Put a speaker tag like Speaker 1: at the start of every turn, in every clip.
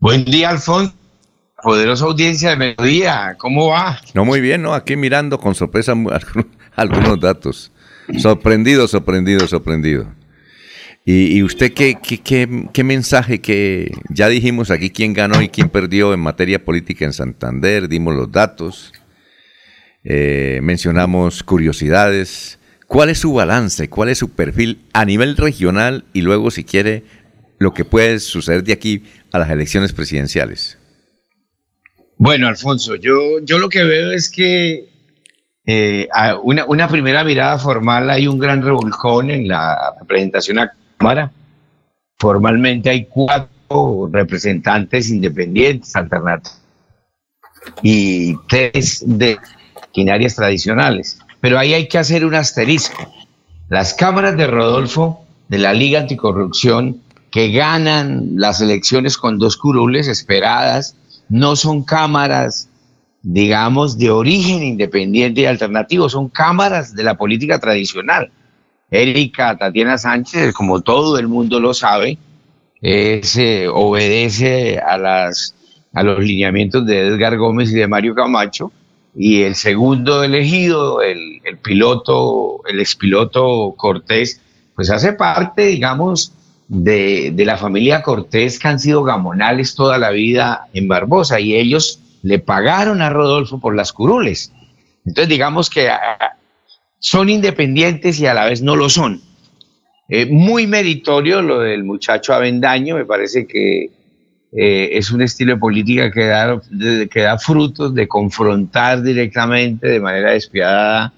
Speaker 1: Buen día, Alfonso. Poderosa audiencia de mediodía. ¿Cómo va?
Speaker 2: No, muy bien, ¿no? Aquí mirando con sorpresa algunos datos. Sorprendido, sorprendido, sorprendido. ¿Y, usted qué, qué, qué, mensaje que ya dijimos aquí quién ganó y quién perdió en materia política en Santander? Dimos los datos, eh, mencionamos curiosidades. ¿Cuál es su balance? ¿Cuál es su perfil a nivel regional y luego, si quiere, lo que puede suceder de aquí a las elecciones presidenciales?
Speaker 1: Bueno, Alfonso, yo, yo lo que veo es que eh, una, una, primera mirada formal hay un gran revolcón en la representación a Cámara. Formalmente hay cuatro representantes independientes, alternativos, y tres de maquinarias tradicionales. Pero ahí hay que hacer un asterisco. Las cámaras de Rodolfo de la Liga Anticorrupción que ganan las elecciones con dos curules esperadas, no son cámaras, digamos, de origen independiente y alternativo, son cámaras de la política tradicional. Erika Tatiana Sánchez, como todo el mundo lo sabe, eh, obedece a, las, a los lineamientos de Edgar Gómez y de Mario Camacho, y el segundo elegido, el, el piloto, el expiloto Cortés, pues hace parte, digamos, de, la familia Cortés que han sido gamonales toda la vida en Barbosa y ellos le pagaron a Rodolfo por las curules. Entonces digamos que ah, son independientes y a la vez no lo son. Eh, muy meritorio lo del muchacho Avendaño, me parece que eh, es un estilo de política que da, que da frutos de confrontar directamente de manera despiadada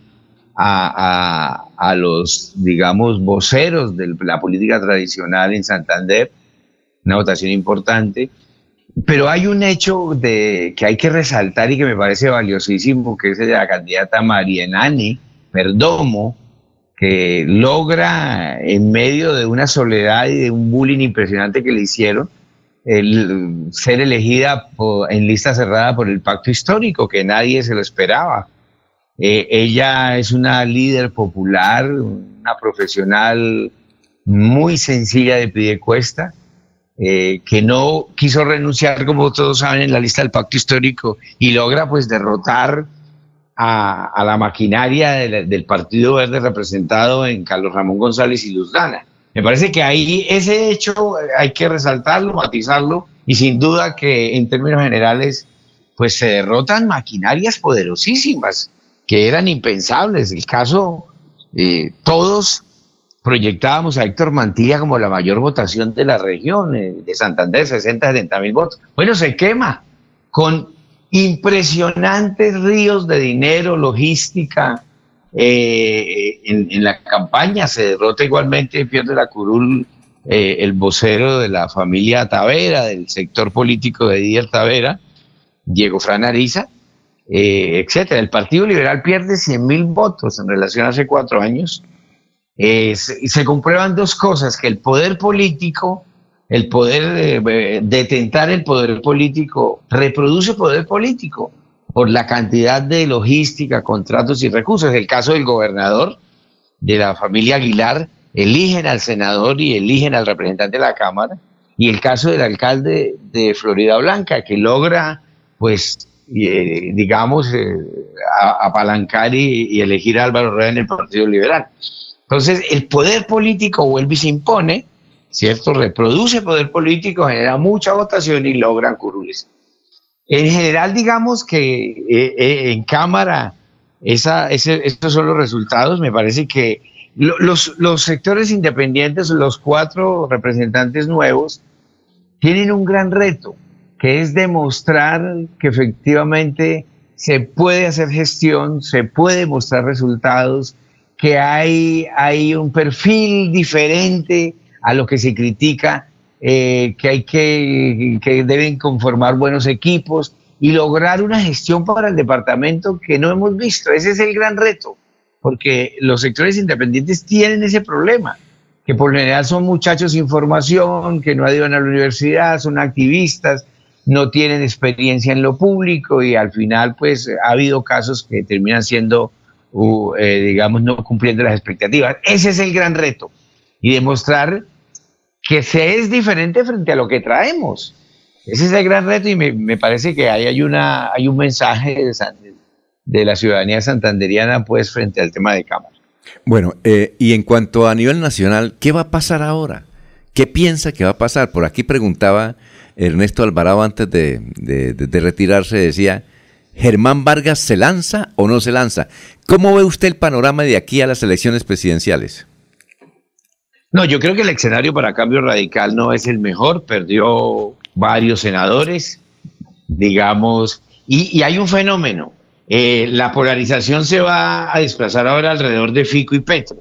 Speaker 1: a, los, digamos, voceros de la política tradicional en Santander, una votación importante. Pero hay un hecho de, que hay que resaltar y que me parece valiosísimo, que es la candidata Marienani Perdomo, que logra, en medio de una soledad y de un bullying impresionante que le hicieron, ser elegida en lista cerrada por el pacto histórico, que nadie se lo esperaba. Eh, ella es una líder popular, una profesional muy sencilla de Pidecuesta, eh, que no quiso renunciar, como todos saben, en la lista del pacto histórico y logra pues derrotar a, la maquinaria del, Partido Verde representado en Carlos Ramón González y Luz Dana. Me parece que ahí ese hecho hay que resaltarlo, matizarlo y sin duda que en términos generales pues se derrotan maquinarias poderosísimas que eran impensables. El caso, eh, todos proyectábamos a Héctor Mantilla como la mayor votación de la región, eh, de Santander, 60, 70 mil votos. Bueno, se quema con impresionantes ríos de dinero, logística. Eh, en, la campaña se derrota igualmente, pierde la curul el vocero de la familia Tavera, del sector político de Díaz Tavera, Diego Fran Ariza, eh, etcétera. El Partido Liberal pierde 100 mil votos en relación a hace cuatro años. Eh, se, comprueban dos cosas, que el poder político, el poder de, detentar el poder político, reproduce poder político por la cantidad de logística, contratos y recursos. El caso del gobernador de la familia Aguilar, eligen al senador y eligen al representante de la Cámara. Y el caso del alcalde de Florida Blanca, que logra pues eh, digamos, eh, apalancar y, elegir a Álvaro Rueda en el Partido Liberal. Entonces, el poder político vuelve y se impone, ¿cierto? Reproduce poder político, genera mucha votación y logran curules. En general, digamos que eh, en Cámara, esa, estos son los resultados. Me parece que los, los sectores independientes, los cuatro representantes nuevos, tienen un gran reto que es demostrar que efectivamente se puede hacer gestión, se puede mostrar resultados, que hay, hay un perfil diferente a lo que se critica, eh, que hay que, que deben conformar buenos equipos y lograr una gestión para el departamento que no hemos visto. Ese es el gran reto, porque los sectores independientes tienen ese problema, que por general son muchachos sin formación, que no ido a la universidad, son activistas, no tienen experiencia en lo público y al final pues ha habido casos que terminan siendo, eh, digamos, no cumpliendo las expectativas. Ese es el gran reto y demostrar que se es diferente frente a lo que traemos. Ese es el gran reto y me, parece que ahí hay, una, hay un mensaje de, de la ciudadanía santanderiana pues frente al tema de Cámara.
Speaker 2: Bueno, eh, y en cuanto a nivel nacional, ¿qué va a pasar ahora? ¿Qué piensa que va a pasar? Por aquí preguntaba Ernesto Alvarado antes de, retirarse, decía, ¿Germán Vargas se lanza o no se lanza? ¿Cómo ve usted el panorama de aquí a las elecciones presidenciales?
Speaker 1: No, yo creo que el escenario para cambio radical no es el mejor, perdió varios senadores, digamos, y hay un fenómeno. Eh, la polarización se va a desplazar ahora alrededor de Fico y Petro.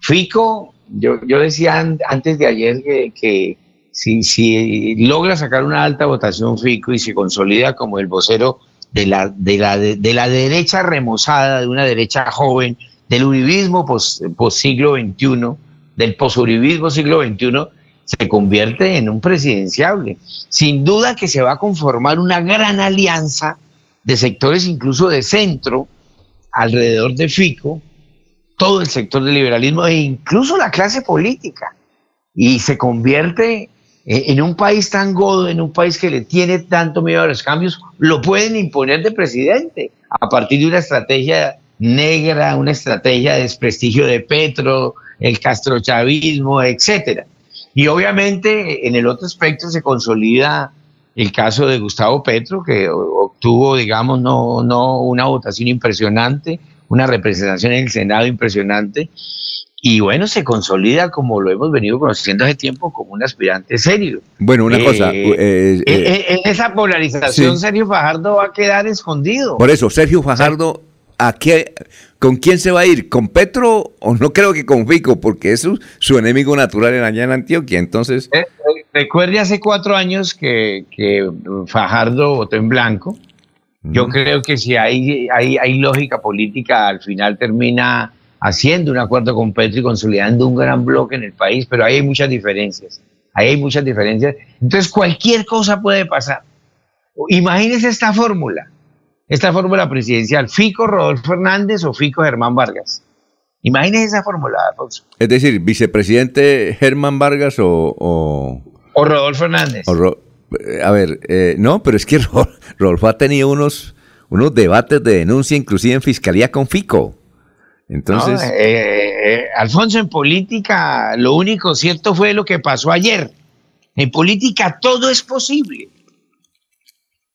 Speaker 1: Fico, yo, yo decía antes de ayer que, si, si, logra sacar una alta votación Fico y se consolida como el vocero de la, de la, de, la derecha remozada, de una derecha joven, del uribismo post, siglo XXI, del posuribismo siglo XXI, se convierte en un presidenciable. Sin duda que se va a conformar una gran alianza de sectores incluso de centro alrededor de Fico, todo el sector del liberalismo e incluso la clase política. Y se convierte en un país tan godo, en un país que le tiene tanto miedo a los cambios, lo pueden imponer de presidente a partir de una estrategia negra, una estrategia de desprestigio de Petro, el castrochavismo, etcétera. Y obviamente en el otro aspecto se consolida el caso de Gustavo Petro, que obtuvo, digamos, no, no una votación impresionante, una representación en el Senado impresionante, y bueno, se consolida como lo hemos venido conociendo hace tiempo como un aspirante serio.
Speaker 2: Bueno, una cosa. Eh,
Speaker 1: eh, eh, en esa polarización, Sergio Fajardo va a quedar escondido.
Speaker 2: Por eso, Sergio Fajardo, ¿a qué, ¿con quién se va a ir? ¿Con Petro o no creo que con Fico? Porque es su, enemigo natural en allá en Antioquia. Entonces.
Speaker 1: recuerde hace cuatro años que, que Fajardo votó en blanco yo creo que si hay, hay, hay lógica política, al final termina haciendo un acuerdo con Petro y consolidando un gran bloque en el país, pero ahí hay muchas diferencias. Ahí hay muchas diferencias. Entonces, cualquier cosa puede pasar. Imagínese esta fórmula, esta fórmula presidencial, Fico Rodolfo Fernández o Fico Germán Vargas. Imagínese esa fórmula, Alfonso.
Speaker 2: Es decir, vicepresidente Germán Vargas o... O,
Speaker 1: o Rodolfo Hernández.
Speaker 2: A ver, eh, no, pero es que Rolfo ha tenido unos, unos debates de denuncia, inclusive en fiscalía con Fico. Entonces.
Speaker 1: Eh, eh, Alfonso, en política lo único cierto fue lo que pasó ayer. En política todo es posible.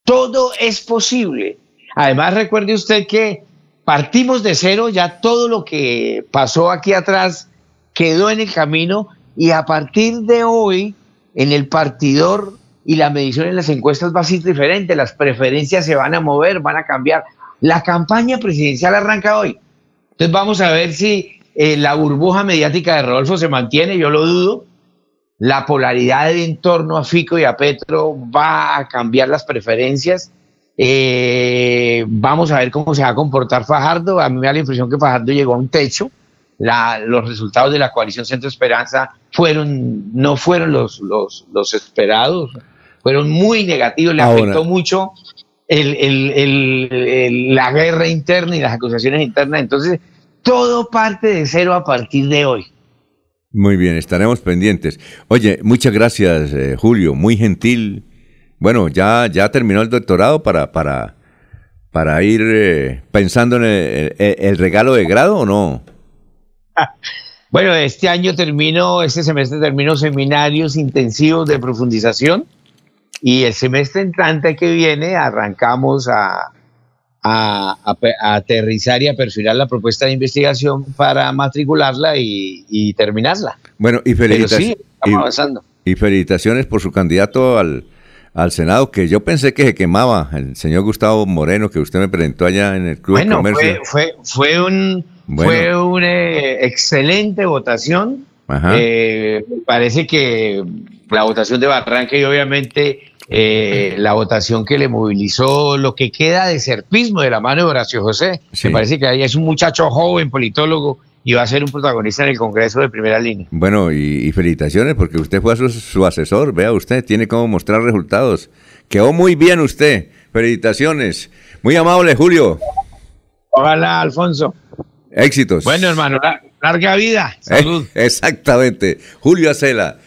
Speaker 1: Todo es posible. Además, recuerde usted que partimos de cero, ya todo lo que pasó aquí atrás quedó en el camino y a partir de hoy, en el partidor y la medición en las encuestas va a ser diferente, las preferencias se van a mover, van a cambiar. La campaña presidencial arranca hoy. Entonces vamos a ver si eh, la burbuja mediática de Rodolfo se mantiene, yo lo dudo. La polaridad en torno a Fico y a Petro va a cambiar las preferencias. Eh, vamos a ver cómo se va a comportar Fajardo. A mí me da la impresión que Fajardo llegó a un techo. los resultados de la coalición Centro Esperanza fueron, no fueron los, los, los esperados fueron muy negativos, le afectó mucho la guerra interna y las acusaciones internas. Entonces, todo parte de cero a partir de hoy.
Speaker 2: Muy bien, estaremos pendientes. Oye, muchas gracias, eh, Julio, muy gentil. Bueno, ya, ya terminó el doctorado para, para, para ir eh, pensando en el, regalo de grado o no?
Speaker 1: bueno, este año termino, este semestre termino seminarios intensivos de profundización y el semestre entrante que viene arrancamos a, a, aterrizar y a perfilar la propuesta de investigación para matricularla y, terminarla.
Speaker 2: Bueno, y felicitaciones. avanzando. Y felicitaciones por su candidato al, al Senado, que yo pensé que se quemaba, el señor Gustavo Moreno, que usted me presentó allá en el Club de Comercio.
Speaker 1: Fue, fue, fue, un, fue una eh, excelente votación. Eh, parece que la votación de Barranca y obviamente eh, la votación que le movilizó, lo que queda de serpismo de la mano de Horacio José. Me parece que ahí es un muchacho joven, politólogo, y va a ser un protagonista en el Congreso de primera línea.
Speaker 2: Bueno, y, felicitaciones porque usted fue su, asesor, vea usted, tiene cómo mostrar resultados. Quedó muy bien usted, felicitaciones. Muy amable, Julio.
Speaker 1: Hola, Alfonso.
Speaker 2: Éxitos.
Speaker 1: Bueno, hermano, larga vida. Salud.
Speaker 2: exactamente. Julio Acela.